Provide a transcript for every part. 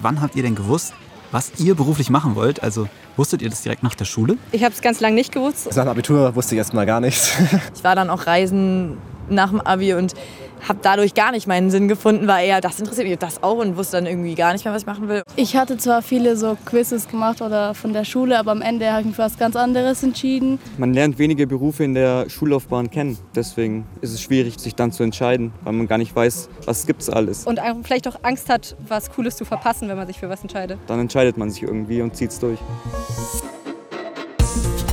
wann habt ihr denn gewusst, was ihr beruflich machen wollt? Also wusstet ihr das direkt nach der Schule? Ich habe es ganz lange nicht gewusst. Nach dem Abitur wusste ich erst mal gar nichts. ich war dann auch reisen nach dem Abi und habe dadurch gar nicht meinen Sinn gefunden, war eher, das interessiert mich das auch und wusste dann irgendwie gar nicht mehr, was ich machen will. Ich hatte zwar viele so Quizzes gemacht oder von der Schule, aber am Ende habe ich mich für was ganz anderes entschieden. Man lernt wenige Berufe in der Schullaufbahn kennen. Deswegen ist es schwierig, sich dann zu entscheiden, weil man gar nicht weiß, was gibt es alles. Und vielleicht auch Angst hat, was Cooles zu verpassen, wenn man sich für was entscheidet. Dann entscheidet man sich irgendwie und zieht es durch.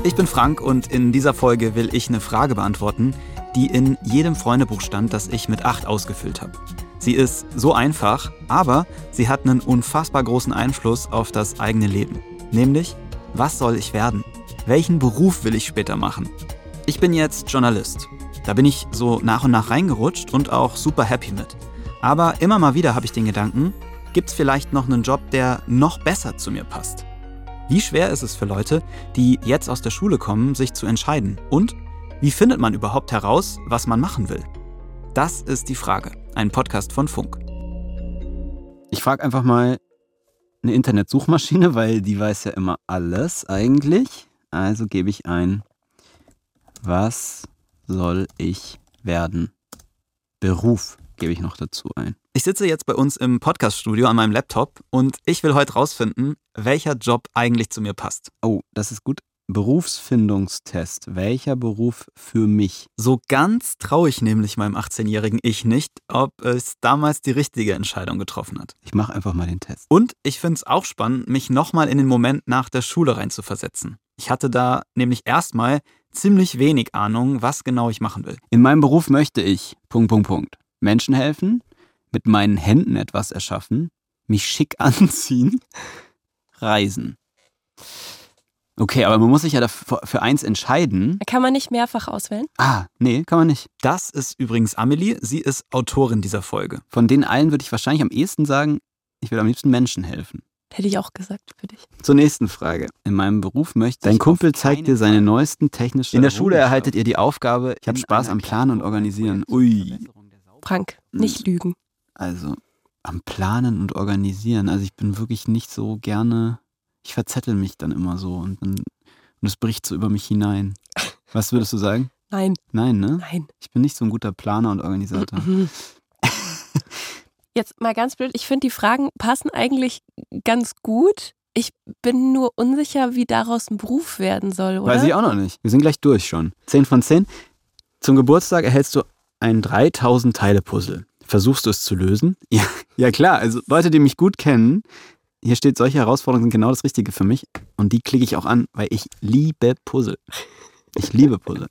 Ich bin Frank und in dieser Folge will ich eine Frage beantworten, die in jedem Freundebuch stand, das ich mit 8 ausgefüllt habe. Sie ist so einfach, aber sie hat einen unfassbar großen Einfluss auf das eigene Leben. Nämlich, was soll ich werden? Welchen Beruf will ich später machen? Ich bin jetzt Journalist. Da bin ich so nach und nach reingerutscht und auch super happy mit. Aber immer mal wieder habe ich den Gedanken, gibt es vielleicht noch einen Job, der noch besser zu mir passt? Wie schwer ist es für Leute, die jetzt aus der Schule kommen, sich zu entscheiden? Und wie findet man überhaupt heraus, was man machen will? Das ist die Frage. Ein Podcast von Funk. Ich frage einfach mal eine Internetsuchmaschine, weil die weiß ja immer alles eigentlich. Also gebe ich ein, was soll ich werden? Beruf gebe ich noch dazu ein. Ich sitze jetzt bei uns im Podcaststudio an meinem Laptop und ich will heute rausfinden, welcher Job eigentlich zu mir passt. Oh, das ist gut. Berufsfindungstest. Welcher Beruf für mich? So ganz traue ich nämlich meinem 18-jährigen Ich nicht, ob es damals die richtige Entscheidung getroffen hat. Ich mache einfach mal den Test. Und ich finde es auch spannend, mich nochmal in den Moment nach der Schule reinzuversetzen. Ich hatte da nämlich erstmal ziemlich wenig Ahnung, was genau ich machen will. In meinem Beruf möchte ich, Punkt, Punkt, Punkt, Menschen helfen, mit meinen Händen etwas erschaffen, mich schick anziehen, reisen. Okay, aber man muss sich ja dafür, für eins entscheiden. Kann man nicht mehrfach auswählen? Ah, nee, kann man nicht. Das ist übrigens Amelie. Sie ist Autorin dieser Folge. Von den allen würde ich wahrscheinlich am ehesten sagen, ich will am liebsten Menschen helfen. Hätte ich auch gesagt für dich. Zur nächsten Frage. In meinem Beruf möchte Dein Kumpel zeigt dir seine neuesten technischen. In der Schule erhaltet ihr die Aufgabe, ich habe Spaß am Planen und Organisieren. Ui. Frank, nicht hm. lügen. Also, am Planen und Organisieren. Also, ich bin wirklich nicht so gerne ich verzettel mich dann immer so und, und es bricht so über mich hinein. Was würdest du sagen? Nein. Nein, ne? Nein. Ich bin nicht so ein guter Planer und Organisator. Jetzt mal ganz blöd, ich finde, die Fragen passen eigentlich ganz gut. Ich bin nur unsicher, wie daraus ein Beruf werden soll, oder? Weiß ich auch noch nicht. Wir sind gleich durch schon. 10 von 10. Zum Geburtstag erhältst du ein 3000 Teile Puzzle. Versuchst du es zu lösen? Ja, ja klar, also Leute, die mich gut kennen, hier steht, solche Herausforderungen sind genau das Richtige für mich. Und die klicke ich auch an, weil ich liebe Puzzle. Ich liebe Puzzle.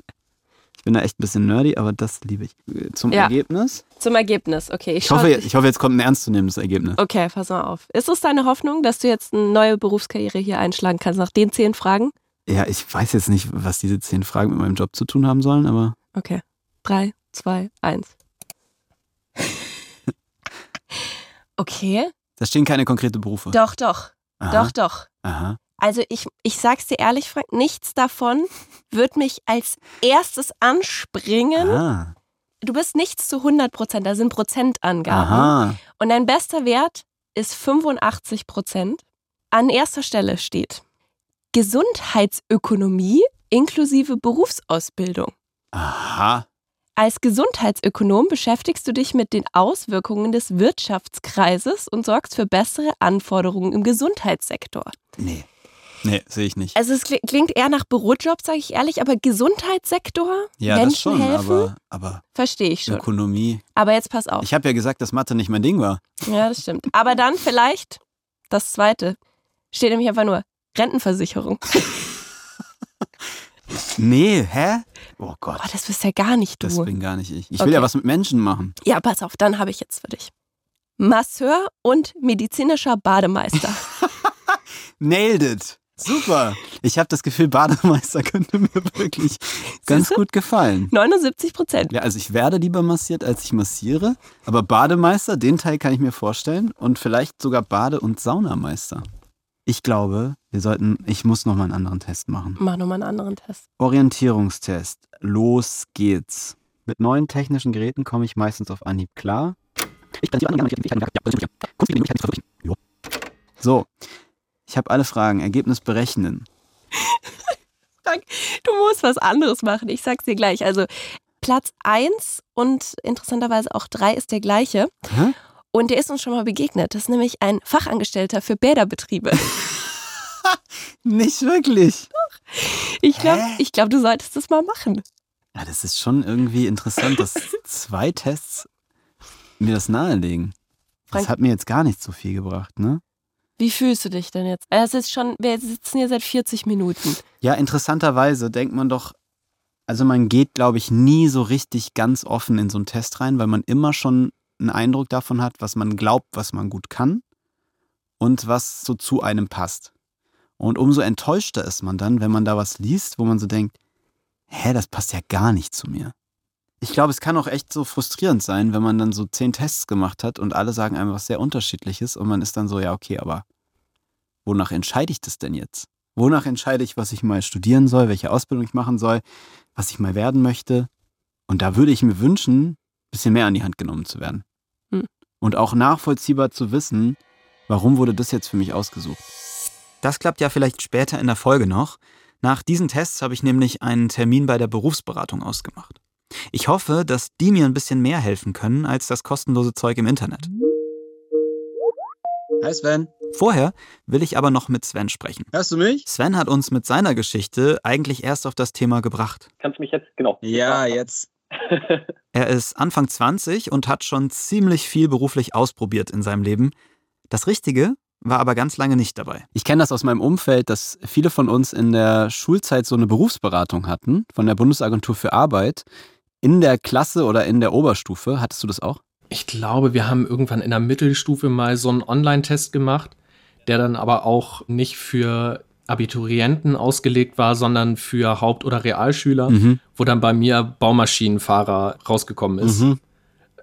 Ich bin da echt ein bisschen nerdy, aber das liebe ich. Zum ja. Ergebnis? Zum Ergebnis, okay. Ich, ich hoffe, ich hoffe, jetzt kommt ein ernstzunehmendes Ergebnis. Okay, pass mal auf. Ist es deine Hoffnung, dass du jetzt eine neue Berufskarriere hier einschlagen kannst, nach den zehn Fragen? Ja, ich weiß jetzt nicht, was diese zehn Fragen mit meinem Job zu tun haben sollen, aber. Okay. Drei, zwei, eins. okay. Da stehen keine konkreten Berufe. Doch, doch. Aha. Doch, doch. Aha. Also ich, ich sag's dir ehrlich, Frank, nichts davon wird mich als erstes anspringen. Ah. Du bist nichts zu 100 Prozent, da sind Prozentangaben. Aha. Und dein bester Wert ist 85 Prozent. An erster Stelle steht Gesundheitsökonomie inklusive Berufsausbildung. Aha. Als Gesundheitsökonom beschäftigst du dich mit den Auswirkungen des Wirtschaftskreises und sorgst für bessere Anforderungen im Gesundheitssektor. Nee. Nee, sehe ich nicht. Also es klingt eher nach Bürojob, sage ich ehrlich, aber Gesundheitssektor, ja, Menschen das schon, helfen, aber, aber verstehe ich schon. Ökonomie. Aber jetzt pass auf. Ich habe ja gesagt, dass Mathe nicht mein Ding war. Ja, das stimmt. Aber dann vielleicht das Zweite. Steht nämlich einfach nur Rentenversicherung. nee, hä? Oh Gott. Oh, das bist ja gar nicht du. Das bin gar nicht ich. Ich will ja was mit Menschen machen. Ja, pass auf, dann habe ich jetzt für dich. Masseur und medizinischer Bademeister. Nailed it. Super. Ich habe das Gefühl, Bademeister könnte mir wirklich ganz gut gefallen. 79 Prozent. Ja, also ich werde lieber massiert, als ich massiere. Aber Bademeister, den Teil kann ich mir vorstellen. Und vielleicht sogar Bade- und Saunameister. Ich glaube, wir sollten, ich muss noch mal einen anderen Test machen. Mach noch mal einen anderen Test. Orientierungstest. Los geht's. Mit neuen technischen Geräten komme ich meistens auf Anhieb klar. Jo. So, ich habe alle Fragen. Ergebnis berechnen. Frank, du musst was anderes machen. Ich sag's dir gleich. Also Platz 1 und interessanterweise auch 3 ist der gleiche. Hä? Und der ist uns schon mal begegnet. Das ist nämlich ein Fachangestellter für Bäderbetriebe. Nicht wirklich. Ich glaube, glaub, du solltest das mal machen. Ja, das ist schon irgendwie interessant, dass zwei Tests mir das nahelegen. Das Frank- hat mir jetzt gar nicht so viel gebracht, ne? Wie fühlst du dich denn jetzt? Es ist schon, wir sitzen hier seit 40 Minuten. Ja, interessanterweise denkt man doch, also man geht, glaube ich, nie so richtig ganz offen in so einen Test rein, weil man immer schon einen Eindruck davon hat, was man glaubt, was man gut kann und was so zu einem passt. Und umso enttäuschter ist man dann, wenn man da was liest, wo man so denkt, hä, das passt ja gar nicht zu mir. Ich glaube, es kann auch echt so frustrierend sein, wenn man dann so zehn Tests gemacht hat und alle sagen einem was sehr unterschiedliches und man ist dann so, ja, okay, aber wonach entscheide ich das denn jetzt? Wonach entscheide ich, was ich mal studieren soll, welche Ausbildung ich machen soll, was ich mal werden möchte? Und da würde ich mir wünschen, bisschen mehr an die Hand genommen zu werden. Hm. Und auch nachvollziehbar zu wissen, warum wurde das jetzt für mich ausgesucht. Das klappt ja vielleicht später in der Folge noch. Nach diesen Tests habe ich nämlich einen Termin bei der Berufsberatung ausgemacht. Ich hoffe, dass die mir ein bisschen mehr helfen können als das kostenlose Zeug im Internet. Hi Sven, Vorher will ich aber noch mit Sven sprechen. hörst du mich? Sven hat uns mit seiner Geschichte eigentlich erst auf das Thema gebracht. Kannst du mich jetzt, genau. Ja, jetzt. Er ist Anfang 20 und hat schon ziemlich viel beruflich ausprobiert in seinem Leben. Das Richtige war aber ganz lange nicht dabei. Ich kenne das aus meinem Umfeld, dass viele von uns in der Schulzeit so eine Berufsberatung hatten von der Bundesagentur für Arbeit. In der Klasse oder in der Oberstufe. Hattest du das auch? Ich glaube, wir haben irgendwann in der Mittelstufe mal so einen Online-Test gemacht, der dann aber auch nicht für Abiturienten ausgelegt war, sondern für Haupt- oder Realschüler, Mhm. wo dann bei mir Baumaschinenfahrer rausgekommen ist. Mhm.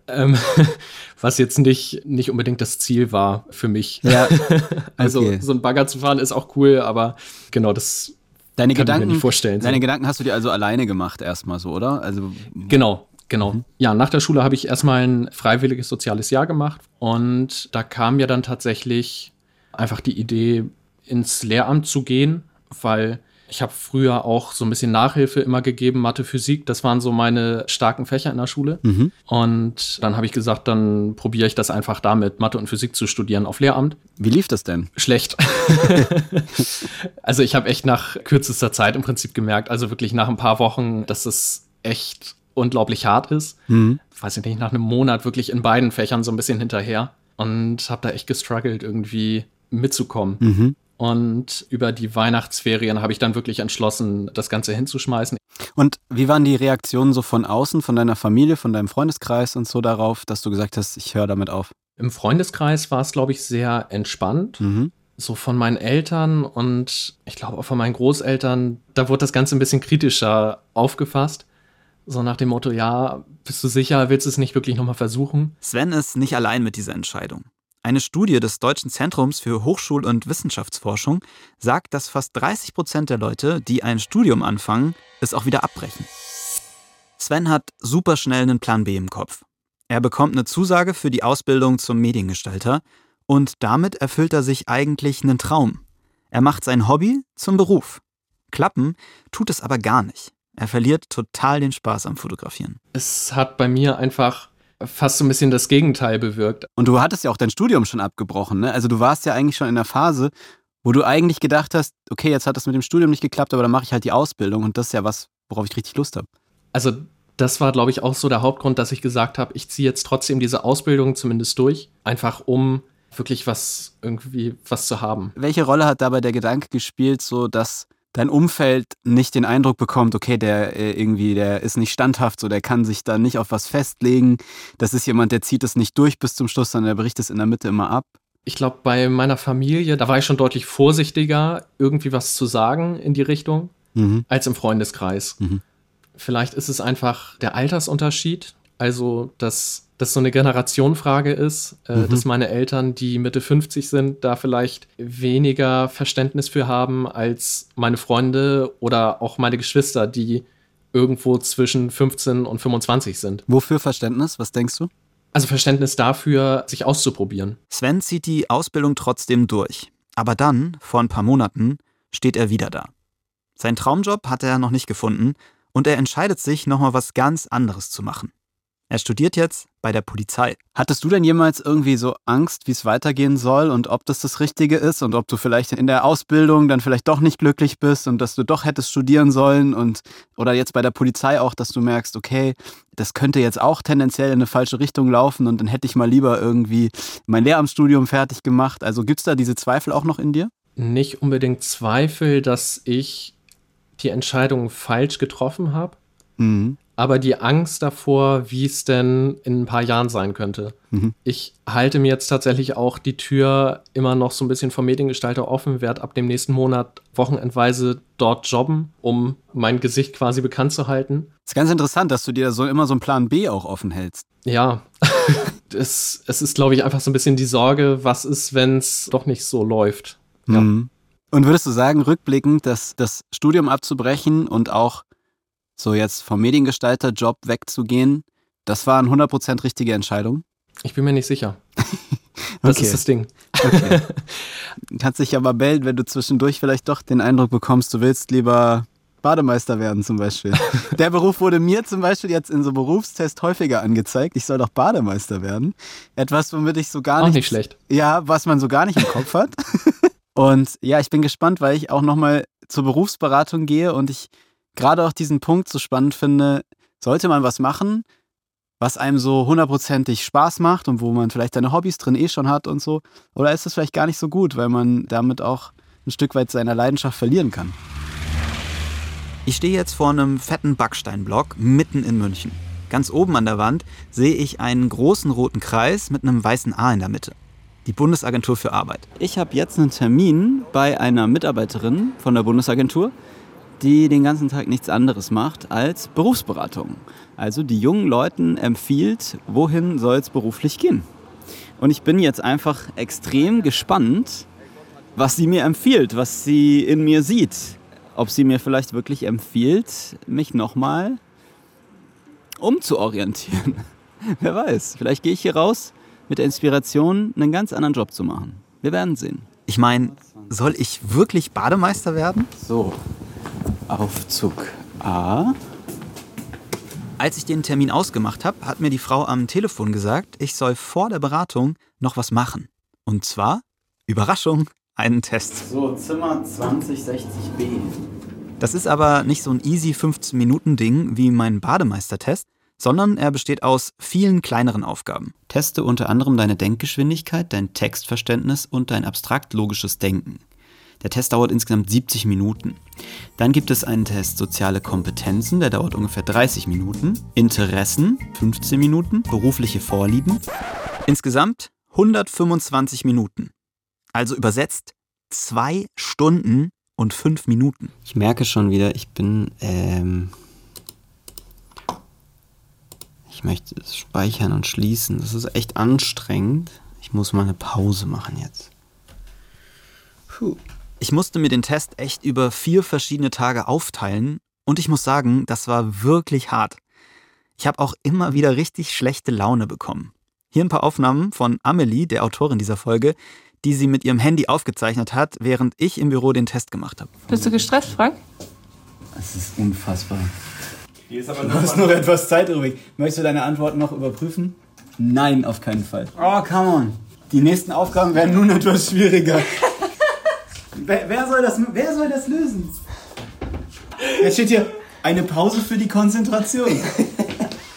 Ähm, was jetzt nicht, nicht unbedingt das Ziel war für mich. Ja. Also Okay. so ein Bagger zu fahren ist auch cool, aber genau, das Deine kann ich mir Gedanken, nicht vorstellen. so. deine Gedanken hast du dir also alleine gemacht erstmal so, oder? Also Genau, genau. Ja, nach der Schule habe ich erstmal ein freiwilliges soziales Jahr gemacht und da kam mir dann tatsächlich einfach die Idee, ins Lehramt zu gehen, weil ich habe früher auch so ein bisschen Nachhilfe immer gegeben, Mathe, Physik, das waren so meine starken Fächer in der Schule. Mhm. Und dann habe ich gesagt, dann probiere ich das einfach damit, Mathe und Physik zu studieren auf Lehramt. wie lief das denn? Schlecht. also ich habe echt nach kürzester Zeit im Prinzip gemerkt, also wirklich nach ein paar Wochen, dass es echt unglaublich hart ist. Mhm. Weiß ich nicht, nach einem Monat wirklich in beiden Fächern so ein bisschen hinterher und habe da echt gestruggelt, irgendwie mitzukommen. Mhm. Und über die Weihnachtsferien habe ich dann wirklich entschlossen, das Ganze hinzuschmeißen. Und wie waren die Reaktionen so von außen, von deiner Familie, von deinem Freundeskreis und so darauf, dass du gesagt hast, ich höre damit auf? Im Freundeskreis war es, glaube ich, sehr entspannt. Mhm. so von meinen Eltern und ich glaube auch von meinen Großeltern, da wurde das Ganze ein bisschen kritischer aufgefasst. So nach dem Motto, ja, bist du sicher, willst du es nicht wirklich nochmal versuchen? Sven ist nicht allein mit dieser Entscheidung. Eine Studie des Deutschen Zentrums für Hochschul- und Wissenschaftsforschung sagt, dass fast 30 Prozent der Leute, die ein Studium anfangen, es auch wieder abbrechen. Sven hat super schnell einen Plan B im Kopf. Er bekommt eine Zusage für die Ausbildung zum Mediengestalter und damit erfüllt er sich eigentlich einen Traum. Er macht sein Hobby zum Beruf. Klappen tut es aber gar nicht. Er verliert total den Spaß am Fotografieren. Es hat bei mir einfach fast so ein bisschen das Gegenteil bewirkt. Und du hattest ja auch dein Studium schon abgebrochen, ne? Also du warst ja eigentlich schon in der Phase, wo du eigentlich gedacht hast, okay, jetzt hat das mit dem Studium nicht geklappt, aber dann mache ich halt die Ausbildung und das ist ja was, worauf ich richtig Lust habe. Also das war, glaube ich, auch so der Hauptgrund, dass ich gesagt habe, ich ziehe jetzt trotzdem diese Ausbildung zumindest durch, einfach um wirklich was irgendwie was zu haben. Welche Rolle hat dabei der Gedanke gespielt, so dass dein Umfeld nicht den Eindruck bekommt, okay, der äh, irgendwie, der ist nicht standhaft, so der kann sich da nicht auf was festlegen. Das ist jemand, der zieht es nicht durch bis zum Schluss, sondern der bricht es in der Mitte immer ab. Ich glaube, bei meiner Familie, da war ich schon deutlich vorsichtiger, irgendwie was zu sagen in die Richtung, Mhm. als im Freundeskreis. Mhm. Vielleicht ist es einfach der Altersunterschied, also dass das so eine Generationenfrage ist, äh, Mhm. dass meine Eltern, die Mitte 50 sind, da vielleicht weniger Verständnis für haben als meine Freunde oder auch meine Geschwister, die irgendwo zwischen 15 und 25 sind. Wofür Verständnis? Was denkst du? Also Verständnis dafür, sich auszuprobieren. Sven zieht die Ausbildung trotzdem durch. Aber dann, vor ein paar Monaten, steht er wieder da. Sein Traumjob hat er noch nicht gefunden und er entscheidet sich, nochmal was ganz anderes zu machen. Er studiert jetzt bei der Polizei. Hattest du denn jemals irgendwie so Angst, wie es weitergehen soll und ob das das Richtige ist und ob du vielleicht in der Ausbildung dann vielleicht doch nicht glücklich bist und dass du doch hättest studieren sollen und oder jetzt bei der Polizei auch, dass du merkst, okay, das könnte jetzt auch tendenziell in eine falsche Richtung laufen und dann hätte ich mal lieber irgendwie mein Lehramtsstudium fertig gemacht. Also gibt es da diese Zweifel auch noch in dir? Nicht unbedingt Zweifel, dass ich die Entscheidung falsch getroffen habe. Mhm aber die Angst davor, wie es denn in ein paar Jahren sein könnte. Mhm. Ich halte mir jetzt tatsächlich auch die Tür immer noch so ein bisschen vom Mediengestalter offen, werde ab dem nächsten Monat wochenendweise dort jobben, um mein Gesicht quasi bekannt zu halten. ist ganz interessant, dass du dir so immer so einen Plan B auch offen hältst. Ja, es, es ist, glaube ich, einfach so ein bisschen die Sorge, was ist, wenn es doch nicht so läuft. Ja. Mhm. Und würdest du sagen, rückblickend, dass das Studium abzubrechen und auch so jetzt vom Mediengestalter-Job wegzugehen, das war eine 100% richtige Entscheidung? Ich bin mir nicht sicher. Das okay. ist das Ding. Okay. Kannst dich aber melden, wenn du zwischendurch vielleicht doch den Eindruck bekommst, du willst lieber Bademeister werden zum Beispiel. Der Beruf wurde mir zum Beispiel jetzt in so Berufstest häufiger angezeigt. Ich soll doch Bademeister werden. Etwas, womit ich so gar auch nicht... nicht schlecht. Ja, was man so gar nicht im Kopf hat. Und ja, ich bin gespannt, weil ich auch nochmal zur Berufsberatung gehe und ich gerade auch diesen Punkt so spannend finde, sollte man was machen, was einem so hundertprozentig Spaß macht und wo man vielleicht seine Hobbys drin eh schon hat und so, oder ist das vielleicht gar nicht so gut, weil man damit auch ein Stück weit seiner Leidenschaft verlieren kann? Ich stehe jetzt vor einem fetten Backsteinblock mitten in München. Ganz oben an der Wand sehe ich einen großen roten Kreis mit einem weißen A in der Mitte. Die Bundesagentur für Arbeit. Ich habe jetzt einen Termin bei einer Mitarbeiterin von der Bundesagentur die den ganzen Tag nichts anderes macht als Berufsberatung. Also die jungen Leuten empfiehlt, wohin soll es beruflich gehen. Und ich bin jetzt einfach extrem gespannt, was sie mir empfiehlt, was sie in mir sieht. Ob sie mir vielleicht wirklich empfiehlt, mich nochmal umzuorientieren. Wer weiß, vielleicht gehe ich hier raus mit der Inspiration, einen ganz anderen Job zu machen. Wir werden sehen. Ich meine, soll ich wirklich Bademeister werden? So, Aufzug A. Als ich den Termin ausgemacht habe, hat mir die Frau am Telefon gesagt, ich soll vor der Beratung noch was machen. Und zwar, Überraschung, einen Test. So, Zimmer 2060b. Das ist aber nicht so ein easy 15-Minuten-Ding wie mein Bademeistertest, sondern er besteht aus vielen kleineren Aufgaben. Teste unter anderem deine Denkgeschwindigkeit, dein Textverständnis und dein abstrakt-logisches Denken. Der Test dauert insgesamt 70 Minuten. Dann gibt es einen Test Soziale Kompetenzen, der dauert ungefähr 30 Minuten. Interessen 15 Minuten. Berufliche Vorlieben. Insgesamt 125 Minuten. Also übersetzt zwei Stunden und fünf Minuten. Ich merke schon wieder, ich bin. Ähm ich möchte es speichern und schließen. Das ist echt anstrengend. Ich muss mal eine Pause machen jetzt. Puh. Ich musste mir den Test echt über vier verschiedene Tage aufteilen und ich muss sagen, das war wirklich hart. Ich habe auch immer wieder richtig schlechte Laune bekommen. Hier ein paar Aufnahmen von Amelie, der Autorin dieser Folge, die sie mit ihrem Handy aufgezeichnet hat, während ich im Büro den Test gemacht habe. Bist du gestresst, Frank? Es ist unfassbar. Hier ist aber du hast noch etwas Zeit übrig. Möchtest du deine Antworten noch überprüfen? Nein, auf keinen Fall. Oh, come on. Die nächsten Aufgaben werden nun etwas schwieriger. Wer, wer, soll das, wer soll das lösen? Jetzt steht hier eine Pause für die Konzentration.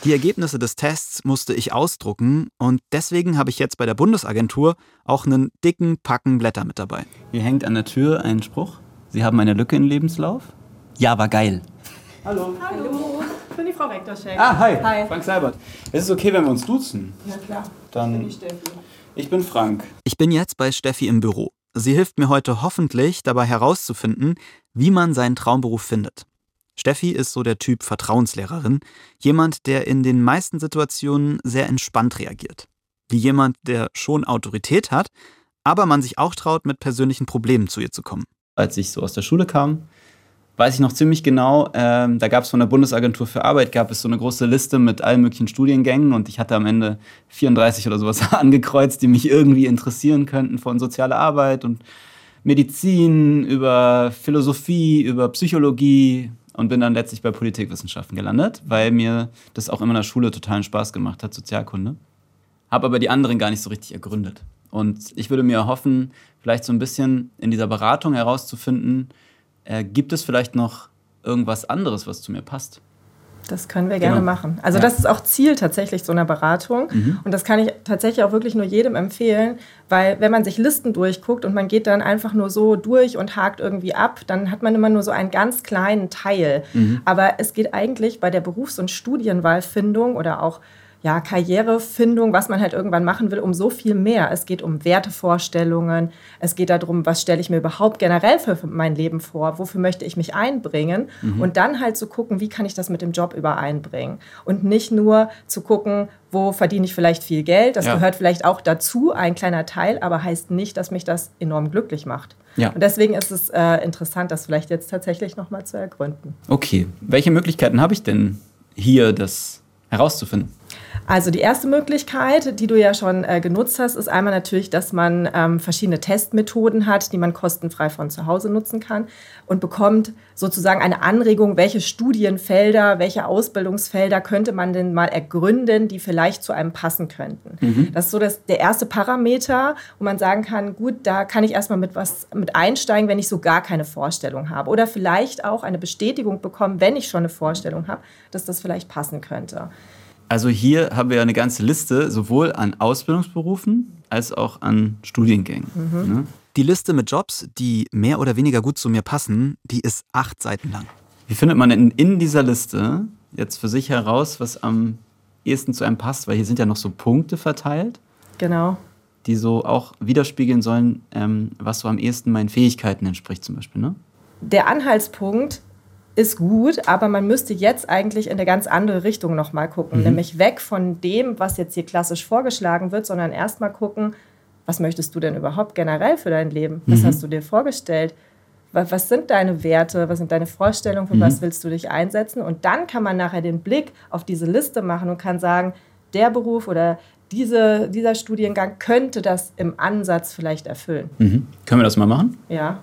Die Ergebnisse des Tests musste ich ausdrucken und deswegen habe ich jetzt bei der Bundesagentur auch einen dicken Packen Blätter mit dabei. Hier hängt an der Tür ein Spruch. Sie haben eine Lücke im Lebenslauf? Ja, war geil. Hallo. Hallo, ich bin die Frau Rektorschek. Ah, hi. Hi. Frank Seibert. Es ist okay, wenn wir uns duzen. Ja klar, Dann. bin ich Steffi. Ich bin Frank. Ich bin jetzt bei Steffi im Büro. Sie hilft mir heute hoffentlich dabei herauszufinden, wie man seinen Traumberuf findet. Steffi ist so der Typ Vertrauenslehrerin, jemand, der in den meisten Situationen sehr entspannt reagiert. Wie jemand, der schon Autorität hat, aber man sich auch traut, mit persönlichen Problemen zu ihr zu kommen. Als ich so aus der Schule kam, weiß ich noch ziemlich genau, ähm, da gab es von der Bundesagentur für Arbeit, gab es so eine große Liste mit allen möglichen Studiengängen und ich hatte am Ende 34 oder sowas angekreuzt, die mich irgendwie interessieren könnten, von sozialer Arbeit und Medizin, über Philosophie, über Psychologie und bin dann letztlich bei Politikwissenschaften gelandet, weil mir das auch immer in der Schule totalen Spaß gemacht hat, Sozialkunde. Habe aber die anderen gar nicht so richtig ergründet. Und ich würde mir erhoffen, vielleicht so ein bisschen in dieser Beratung herauszufinden, äh, gibt es vielleicht noch irgendwas anderes, was zu mir passt? Das können wir gerne Genau. machen. Also Ja. das ist auch Ziel tatsächlich so einer Beratung. Mhm. Und das kann ich tatsächlich auch wirklich nur jedem empfehlen, weil wenn man sich Listen durchguckt und man geht dann einfach nur so durch und hakt irgendwie ab, dann hat man immer nur so einen ganz kleinen Teil. Mhm. Aber es geht eigentlich bei der Berufs- und Studienwahlfindung oder auch ja, Karrierefindung, was man halt irgendwann machen will, um so viel mehr. Es geht um Wertevorstellungen, es geht darum, was stelle ich mir überhaupt generell für mein Leben vor, wofür möchte ich mich einbringen Mhm. und dann halt zu gucken, wie kann ich das mit dem Job übereinbringen und nicht nur zu gucken, wo verdiene ich vielleicht viel Geld, das Ja. gehört vielleicht auch dazu, ein kleiner Teil, aber heißt nicht, dass mich das enorm glücklich macht. Ja. Und deswegen ist es äh, interessant, das vielleicht jetzt tatsächlich nochmal zu ergründen. Okay, welche Möglichkeiten habe ich denn hier, das herauszufinden? Also die erste Möglichkeit, die du ja schon äh, genutzt hast, ist einmal natürlich, dass man ähm, verschiedene Testmethoden hat, die man kostenfrei von zu Hause nutzen kann und bekommt sozusagen eine Anregung, welche Studienfelder, welche Ausbildungsfelder könnte man denn mal ergründen, die vielleicht zu einem passen könnten. Mhm. Das ist so das, der erste Parameter, wo man sagen kann, gut, da kann ich erstmal mit was mit einsteigen, wenn ich so gar keine Vorstellung habe. Oder vielleicht auch eine Bestätigung bekommen, wenn ich schon eine Vorstellung habe, dass das vielleicht passen könnte. Also hier haben wir ja eine ganze Liste, sowohl an Ausbildungsberufen als auch an Studiengängen. Mhm. Ne? Die Liste mit Jobs, die mehr oder weniger gut zu mir passen, die ist acht Seiten lang. Wie findet man denn in dieser Liste jetzt für sich heraus, was am ehesten zu einem passt? Weil hier sind ja noch so Punkte verteilt, Genau. die so auch widerspiegeln sollen, ähm, was so am ehesten meinen Fähigkeiten entspricht zum Beispiel. Ne? der Anhaltspunkt ist gut, aber man müsste jetzt eigentlich in eine ganz andere Richtung nochmal gucken. Mhm. Nämlich weg von dem, was jetzt hier klassisch vorgeschlagen wird, sondern erstmal gucken, was möchtest du denn überhaupt generell für dein Leben? Was Mhm. hast du dir vorgestellt? Wa- Was sind deine Werte? Was sind deine Vorstellungen? Für Mhm. was willst du dich einsetzen? Und dann kann man nachher den Blick auf diese Liste machen und kann sagen, der Beruf oder diese, dieser Studiengang könnte das im Ansatz vielleicht erfüllen. Mhm. Können wir das mal machen? Ja,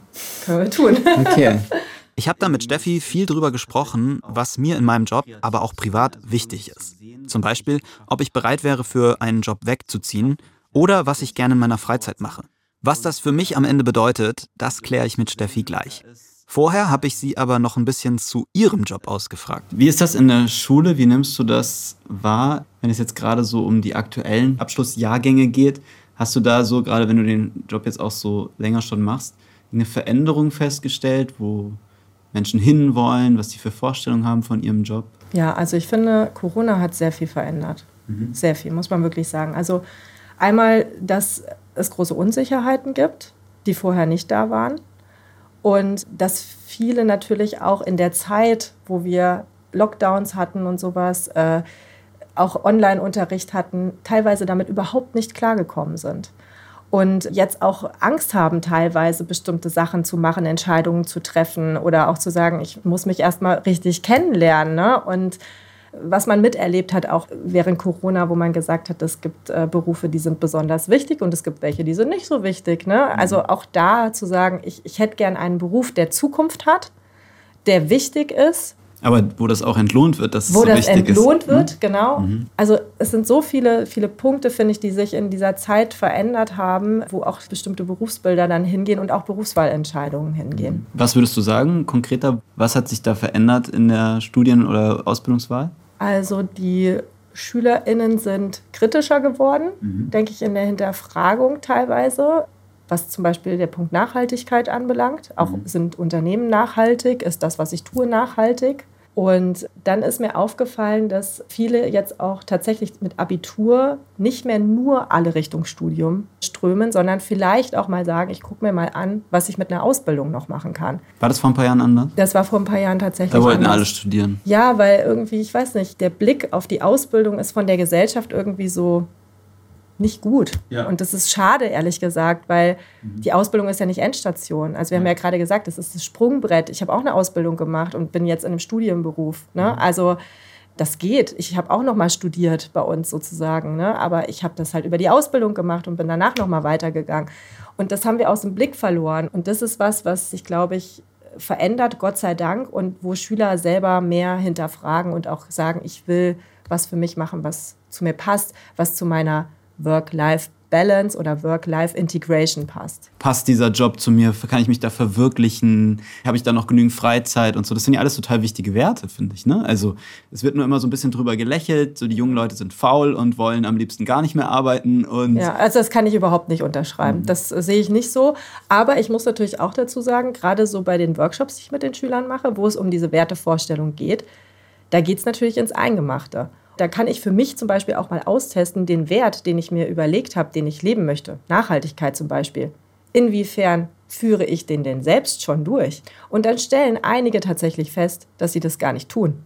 können wir tun. Okay. Ich habe da mit Steffi viel drüber gesprochen, was mir in meinem Job, aber auch privat wichtig ist. Zum Beispiel, ob ich bereit wäre, für einen Job wegzuziehen oder was ich gerne in meiner Freizeit mache. Was das für mich am Ende bedeutet, das kläre ich mit Steffi gleich. Vorher habe ich sie aber noch ein bisschen zu ihrem Job ausgefragt. Wie ist das in der Schule? Wie nimmst du das wahr, wenn es jetzt gerade so um die aktuellen Abschlussjahrgänge geht? Hast du da so, gerade wenn du den Job jetzt auch so länger schon machst, eine Veränderung festgestellt, wo Menschen hinwollen, was die für Vorstellungen haben von ihrem Job? Ja, also ich finde, Corona hat sehr viel verändert. Mhm. Sehr viel, muss man wirklich sagen. Also einmal, dass es große Unsicherheiten gibt, die vorher nicht da waren. Und dass viele natürlich auch in der Zeit, wo wir Lockdowns hatten und sowas, äh, auch Online-Unterricht hatten, teilweise damit überhaupt nicht klargekommen sind. Und jetzt auch Angst haben, teilweise bestimmte Sachen zu machen, Entscheidungen zu treffen oder auch zu sagen, ich muss mich erstmal richtig kennenlernen. Ne? Und was man miterlebt hat, auch während Corona, wo man gesagt hat, es gibt äh, Berufe, die sind besonders wichtig und es gibt welche, die sind nicht so wichtig. Ne? Also auch da zu sagen, ich, ich hätte gern einen Beruf, der Zukunft hat, der wichtig ist, Aber wo das auch entlohnt wird, dass es wo so das wichtig entlohnt ist. wird, ne? genau. Mhm. Also es sind so viele, viele Punkte, finde ich, die sich in dieser Zeit verändert haben, wo auch bestimmte Berufsbilder dann hingehen und auch Berufswahlentscheidungen hingehen. Was würdest du sagen, konkreter, was hat sich da verändert in der Studien- oder Ausbildungswahl? Also die SchülerInnen sind kritischer geworden, Mhm. denke ich, in der Hinterfragung teilweise, was zum Beispiel der Punkt Nachhaltigkeit anbelangt. Auch Mhm. sind Unternehmen nachhaltig? Ist das, was ich tue, nachhaltig? Und dann ist mir aufgefallen, dass viele jetzt auch tatsächlich mit Abitur nicht mehr nur alle Richtung Studium strömen, sondern vielleicht auch mal sagen, ich gucke mir mal an, was ich mit einer Ausbildung noch machen kann. War das vor ein paar Jahren anders? Das war vor ein paar Jahren tatsächlich. Da wollten anders. alle studieren. Ja, weil irgendwie, ich weiß nicht, der Blick auf die Ausbildung ist von der Gesellschaft irgendwie so nicht gut. Ja. Und das ist schade, ehrlich gesagt, weil die Ausbildung ist ja nicht Endstation. Also wir haben ja gerade gesagt, das ist das Sprungbrett. Ich habe auch eine Ausbildung gemacht und bin jetzt in einem Studienberuf. Ne? Also das geht. Ich habe auch noch mal studiert bei uns sozusagen, ne? aber ich habe das halt über die Ausbildung gemacht und bin danach noch mal weitergegangen. Und das haben wir aus dem Blick verloren. Und das ist was, was sich, glaube ich, verändert, Gott sei Dank, und wo Schüler selber mehr hinterfragen und auch sagen, ich will was für mich machen, was zu mir passt, was zu meiner Work-Life-Balance oder Work-Life-Integration passt. Passt dieser Job zu mir? Kann ich mich da verwirklichen? Habe ich da noch genügend Freizeit und so? Das sind ja alles total wichtige Werte, finde ich. Ne? Also es wird nur immer so ein bisschen drüber gelächelt. So die jungen Leute sind faul und wollen am liebsten gar nicht mehr arbeiten. Und Ja, also das kann ich überhaupt nicht unterschreiben. Das äh, sehe ich nicht so. Aber ich muss natürlich auch dazu sagen, gerade so bei den Workshops, die ich mit den Schülern mache, wo es um diese Wertevorstellung geht, da geht es natürlich ins Eingemachte. Da kann ich für mich zum Beispiel auch mal austesten, den Wert, den ich mir überlegt habe, den ich leben möchte. Nachhaltigkeit zum Beispiel. Inwiefern führe ich den denn selbst schon durch? Und dann stellen einige tatsächlich fest, dass sie das gar nicht tun.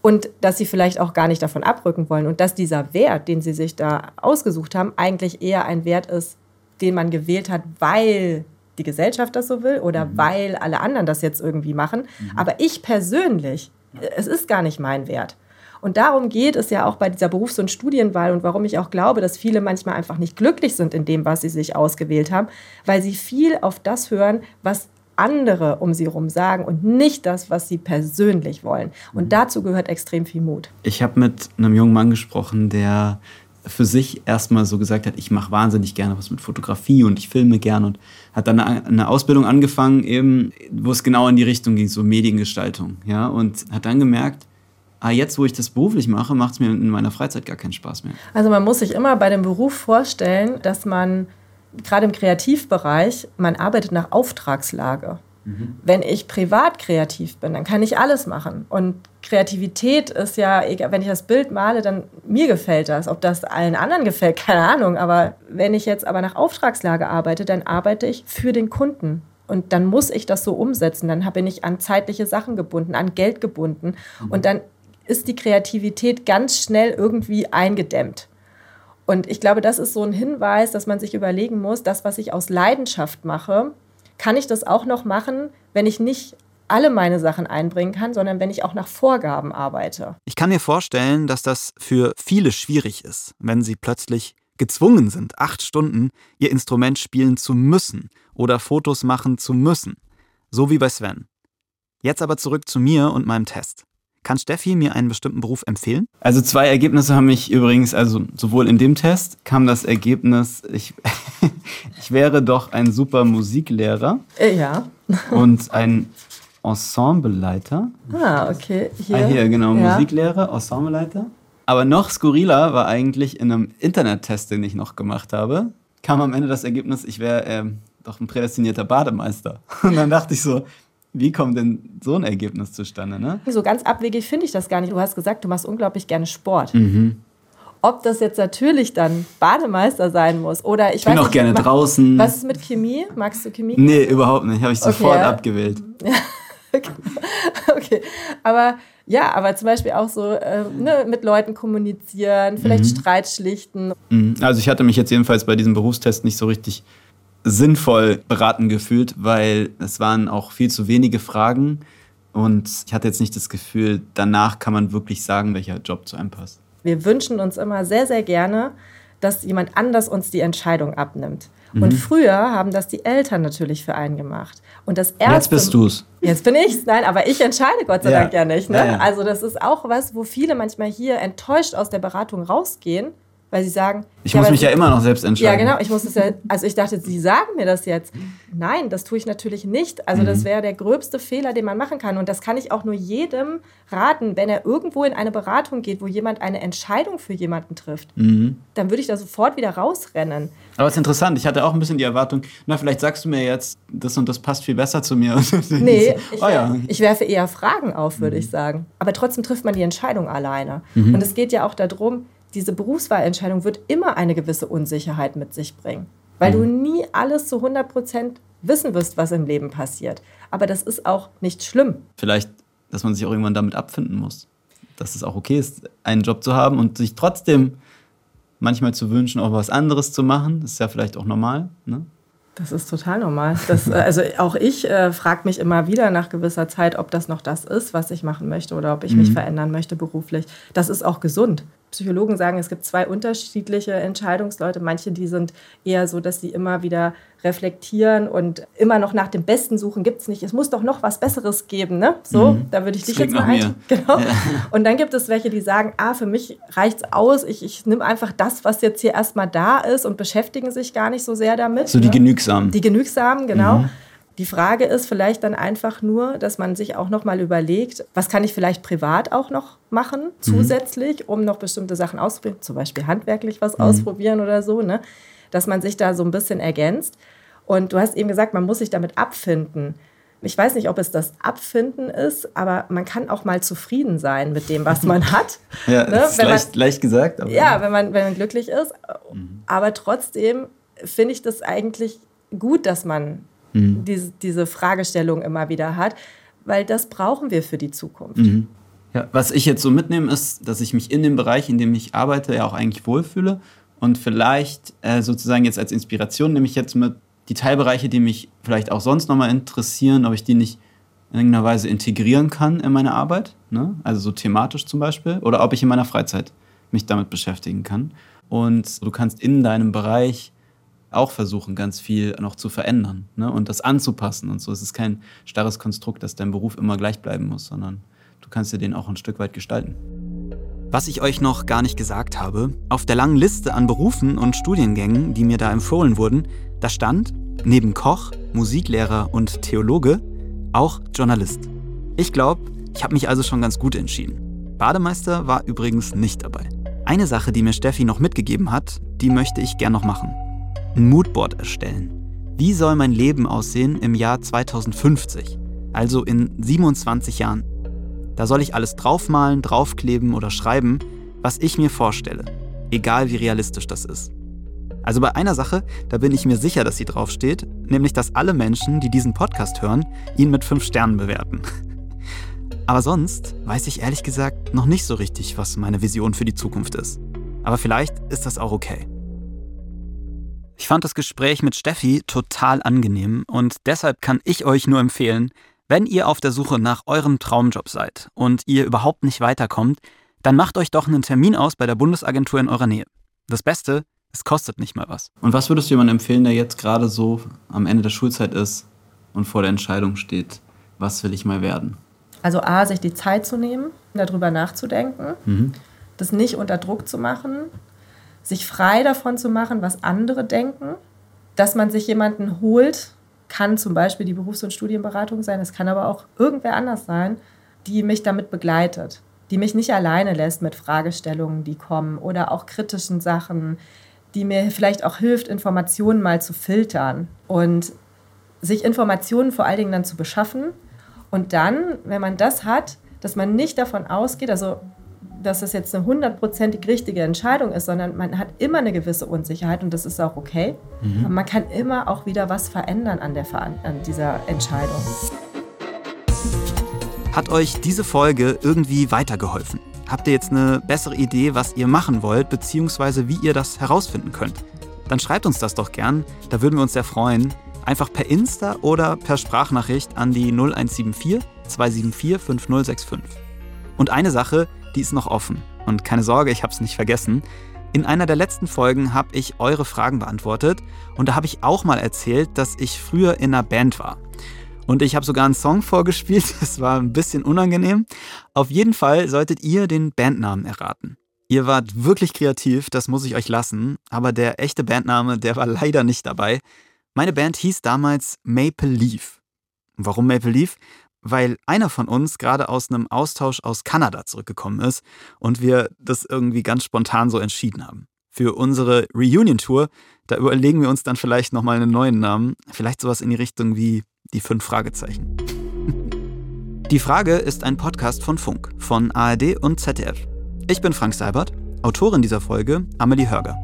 Und dass sie vielleicht auch gar nicht davon abrücken wollen. Und dass dieser Wert, den sie sich da ausgesucht haben, eigentlich eher ein Wert ist, den man gewählt hat, weil die Gesellschaft das so will oder weil alle anderen das jetzt irgendwie machen. Aber ich persönlich, es ist gar nicht mein Wert. Und darum geht es ja auch bei dieser Berufs- und Studienwahl und warum ich auch glaube, dass viele manchmal einfach nicht glücklich sind in dem, was sie sich ausgewählt haben, weil sie viel auf das hören, was andere um sie herum sagen und nicht das, was sie persönlich wollen. Und dazu gehört extrem viel Mut. Ich habe mit einem jungen Mann gesprochen, der für sich erstmal so gesagt hat, ich mache wahnsinnig gerne was mit Fotografie und ich filme gern und hat dann eine, eine Ausbildung angefangen, eben, wo es genau in die Richtung ging, so Mediengestaltung, ja, und hat dann gemerkt, ah, jetzt, wo ich das beruflich mache, macht es mir in meiner Freizeit gar keinen Spaß mehr. Also man muss sich immer bei dem Beruf vorstellen, dass man gerade im Kreativbereich, man arbeitet nach Auftragslage. Wenn ich privat kreativ bin, dann kann ich alles machen. Und Kreativität ist ja, wenn ich das Bild male, dann mir gefällt das. Ob das allen anderen gefällt, keine Ahnung. Aber wenn ich jetzt aber nach Auftragslage arbeite, dann arbeite ich für den Kunden. Und dann muss ich das so umsetzen. Dann bin ich an zeitliche Sachen gebunden, an Geld gebunden. Und dann ist die Kreativität ganz schnell irgendwie eingedämmt. Und ich glaube, das ist so ein Hinweis, dass man sich überlegen muss, das, was ich aus Leidenschaft mache, kann ich das auch noch machen, wenn ich nicht alle meine Sachen einbringen kann, sondern wenn ich auch nach Vorgaben arbeite. Ich kann mir vorstellen, dass das für viele schwierig ist, wenn sie plötzlich gezwungen sind, acht Stunden ihr Instrument spielen zu müssen oder Fotos machen zu müssen. So wie bei Sven. Jetzt aber zurück zu mir und meinem Test. Kann Steffi mir einen bestimmten Beruf empfehlen? Also zwei Ergebnisse haben mich übrigens, also sowohl in dem Test kam das Ergebnis, ich, ich wäre doch ein super Musiklehrer Äh, ja. und ein Ensembleleiter. Ah, okay. Hier, Ah, hier, genau, ja. Musiklehrer, Ensembleleiter. Aber noch skurriler war eigentlich in einem Internettest, den ich noch gemacht habe, kam am Ende das Ergebnis, ich wäre ähm, doch ein prädestinierter Bademeister. Und dann dachte ich so, wie kommt denn so ein Ergebnis zustande, ne? So ganz abwegig finde ich das gar nicht. Du hast gesagt, du machst unglaublich gerne Sport. Mhm. Ob das jetzt natürlich dann Bademeister sein muss oder ich, Ich bin weiß auch nicht, gerne ma- draußen. Was ist mit Chemie? Magst du Chemie? Nee, überhaupt nicht. Habe ich Okay, sofort ja. abgewählt. okay, aber ja, aber zum Beispiel auch so äh, ne, mit Leuten kommunizieren, vielleicht Mhm. Streit schlichten. Mhm. Also ich hatte mich jetzt jedenfalls bei diesem Berufstest nicht so richtig sinnvoll beraten gefühlt, weil es waren auch viel zu wenige Fragen und ich hatte jetzt nicht das Gefühl, danach kann man wirklich sagen, welcher Job zu einem passt. Wir wünschen uns immer sehr, sehr gerne, dass jemand anders uns die Entscheidung abnimmt. Und Mhm. früher haben das die Eltern natürlich für einen gemacht. Und das erste, Jetzt bist du's. Jetzt bin ich's. Nein, aber ich entscheide Gott sei Ja. Dank ja nicht. Ne? Ja, ja. Also das ist auch was, wo viele manchmal hier enttäuscht aus der Beratung rausgehen, weil sie sagen, Ich muss aber mich sie- ja immer noch selbst Ja, entscheiden. genau. Ich muss es ja, also ich dachte, Sie sagen mir das jetzt. Nein, das tue ich natürlich nicht. Also das Mhm. wäre der gröbste Fehler, den man machen kann. Und das kann ich auch nur jedem raten, wenn er irgendwo in eine Beratung geht, wo jemand eine Entscheidung für jemanden trifft. Mhm. Dann würde ich da sofort wieder rausrennen. Aber es ist interessant, ich hatte auch ein bisschen die Erwartung, na, vielleicht sagst du mir jetzt, das und das passt viel besser zu mir. Nee, ich, oh ja. ich werfe eher Fragen auf, würde ich sagen. Aber trotzdem trifft man die Entscheidung alleine. Mhm. Und es geht ja auch darum, diese Berufswahlentscheidung wird immer eine gewisse Unsicherheit mit sich bringen. Weil du nie alles zu 100 Prozent wissen wirst, was im Leben passiert. Aber das ist auch nicht schlimm. Vielleicht, dass man sich auch irgendwann damit abfinden muss. Dass es auch okay ist, einen Job zu haben und sich trotzdem manchmal zu wünschen, auch was anderes zu machen. Das ist ja vielleicht auch normal. Ne? Das ist total normal. Das, äh, also auch ich äh, frage mich immer wieder nach gewisser Zeit, ob das noch das ist, was ich machen möchte oder ob ich mhm. mich verändern möchte beruflich. Das ist auch gesund. Psychologen sagen, es gibt zwei unterschiedliche Entscheidungsleute. Manche, die sind eher so, dass sie immer wieder reflektieren und immer noch nach dem Besten suchen. Gibt es nicht. Es muss doch noch was Besseres geben. Ne? So, mhm. da würde ich das dich jetzt mal ein. Genau. Ja. Und dann gibt es welche, die sagen, ah, für mich reicht es aus. Ich, ich nehme einfach das, was jetzt hier erstmal da ist und beschäftigen sich gar nicht so sehr damit. So die ne? Genügsamen. Die Genügsamen, genau. Mhm. Die Frage ist vielleicht dann einfach nur, dass man sich auch noch mal überlegt, was kann ich vielleicht privat auch noch machen mhm. zusätzlich, um noch bestimmte Sachen auszuprobieren, zum Beispiel handwerklich was mhm. ausprobieren oder so, ne? dass man sich da so ein bisschen ergänzt. Und du hast eben gesagt, man muss sich damit abfinden. Ich weiß nicht, ob es das Abfinden ist, aber man kann auch mal zufrieden sein mit dem, was man hat. ja, ne? ist leicht, man, leicht, gesagt. ja, wenn man, wenn man glücklich ist. Mhm. Aber trotzdem finde ich das eigentlich gut, dass man mhm. diese, diese Fragestellung immer wieder hat, weil das brauchen wir für die Zukunft. Mhm. Ja, was ich jetzt so mitnehme, ist, dass ich mich in dem Bereich, in dem ich arbeite, ja auch eigentlich wohlfühle. Und vielleicht äh, sozusagen jetzt als Inspiration nehme ich jetzt mit die Teilbereiche, die mich vielleicht auch sonst nochmal interessieren, ob ich die nicht in irgendeiner Weise integrieren kann in meine Arbeit. Ne? Also so thematisch zum Beispiel. Oder ob ich in meiner Freizeit mich damit beschäftigen kann. Und du kannst in deinem Bereich auch versuchen, ganz viel noch zu verändern ne? und das anzupassen und so. Es ist kein starres Konstrukt, dass dein Beruf immer gleich bleiben muss, sondern du kannst dir den auch ein Stück weit gestalten. Was ich euch noch gar nicht gesagt habe, auf der langen Liste an Berufen und Studiengängen, die mir da empfohlen wurden, da stand neben Koch, Musiklehrer und Theologe auch Journalist. Ich glaube, ich habe mich also schon ganz gut entschieden. Bademeister war übrigens nicht dabei. Eine Sache, die mir Steffi noch mitgegeben hat, die möchte ich gern noch machen ein Moodboard erstellen. Wie soll mein Leben aussehen im Jahr 2050, also in 27 Jahren? Da soll ich alles draufmalen, draufkleben oder schreiben, was ich mir vorstelle, egal wie realistisch das ist. Also bei einer Sache, da bin ich mir sicher, dass sie draufsteht, nämlich dass alle Menschen, die diesen Podcast hören, ihn mit 5 Sternen bewerten. Aber sonst weiß ich ehrlich gesagt noch nicht so richtig, was meine Vision für die Zukunft ist. Aber vielleicht ist das auch okay. Ich fand das Gespräch mit Steffi total angenehm und deshalb kann ich euch nur empfehlen, wenn ihr auf der Suche nach eurem Traumjob seid und ihr überhaupt nicht weiterkommt, dann macht euch doch einen Termin aus bei der Bundesagentur in eurer Nähe. Das Beste, es kostet nicht mal was. Und was würdest du jemandem empfehlen, der jetzt gerade so am Ende der Schulzeit ist und vor der Entscheidung steht, was will ich mal werden? Also A, sich die Zeit zu nehmen, darüber nachzudenken, mhm. das nicht unter Druck zu machen, sich frei davon zu machen, was andere denken, dass man sich jemanden holt, kann zum Beispiel die Berufs- und Studienberatung sein, es kann aber auch irgendwer anders sein, die mich damit begleitet, die mich nicht alleine lässt mit Fragestellungen, die kommen oder auch kritischen Sachen, die mir vielleicht auch hilft, Informationen mal zu filtern und sich Informationen vor allen Dingen dann zu beschaffen. Und dann, wenn man das hat, dass man nicht davon ausgeht, also dass das jetzt eine hundertprozentig richtige Entscheidung ist, sondern man hat immer eine gewisse Unsicherheit und das ist auch okay. Mhm. Aber man kann immer auch wieder was verändern an, der, an dieser Entscheidung. Hat euch diese Folge irgendwie weitergeholfen? Habt ihr jetzt eine bessere Idee, was ihr machen wollt, beziehungsweise wie ihr das herausfinden könnt? Dann schreibt uns das doch gern, da würden wir uns sehr freuen. Einfach per Insta oder per Sprachnachricht an die 0174 274 5065. Und eine Sache, die ist noch offen. Und keine Sorge, ich habe es nicht vergessen. In einer der letzten Folgen habe ich eure Fragen beantwortet und da habe ich auch mal erzählt, dass ich früher in einer Band war. Und ich habe sogar einen Song vorgespielt, das war ein bisschen unangenehm. Auf jeden Fall solltet ihr den Bandnamen erraten. Ihr wart wirklich kreativ, das muss ich euch lassen, aber der echte Bandname, der war leider nicht dabei. Meine Band hieß damals Maple Leaf. Warum Maple Leaf? Weil einer von uns gerade aus einem Austausch aus Kanada zurückgekommen ist und wir das irgendwie ganz spontan so entschieden haben. Für unsere Reunion-Tour, da überlegen wir uns dann vielleicht nochmal einen neuen Namen, vielleicht sowas in die Richtung wie die fünf Fragezeichen. Die Frage ist ein Podcast von Funk, von ARD und ZDF. Ich bin Frank Seibert, Autorin dieser Folge Amelie Hörger.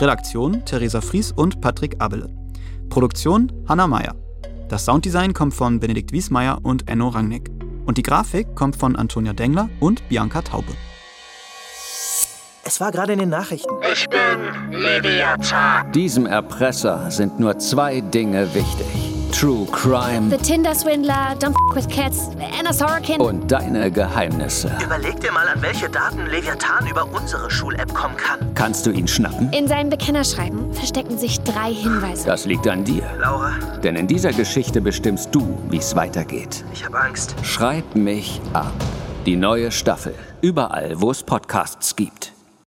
Redaktion Theresa Fries und Patrick Abele. Produktion Hanna Meyer. Das Sounddesign kommt von Benedikt Wiesmeier und Enno Rangnick. Und die Grafik kommt von Antonia Dengler und Bianca Taube. Es war gerade in den Nachrichten. Ich bin Leviathan. Diesem Erpresser sind nur zwei Dinge wichtig. True Crime. The Tinder Swindler, Don't F with Cats, Anna Sorokin. Und deine Geheimnisse. Überleg dir mal, an welche Daten Leviathan über unsere Schul-App kommen kann. Kannst du ihn schnappen? In seinem Bekennerschreiben verstecken sich drei Hinweise. Das liegt an dir. Laura. Denn in dieser Geschichte bestimmst du, wie es weitergeht. Ich habe Angst. Schreib mich ab. Die neue Staffel. Überall, wo es Podcasts gibt.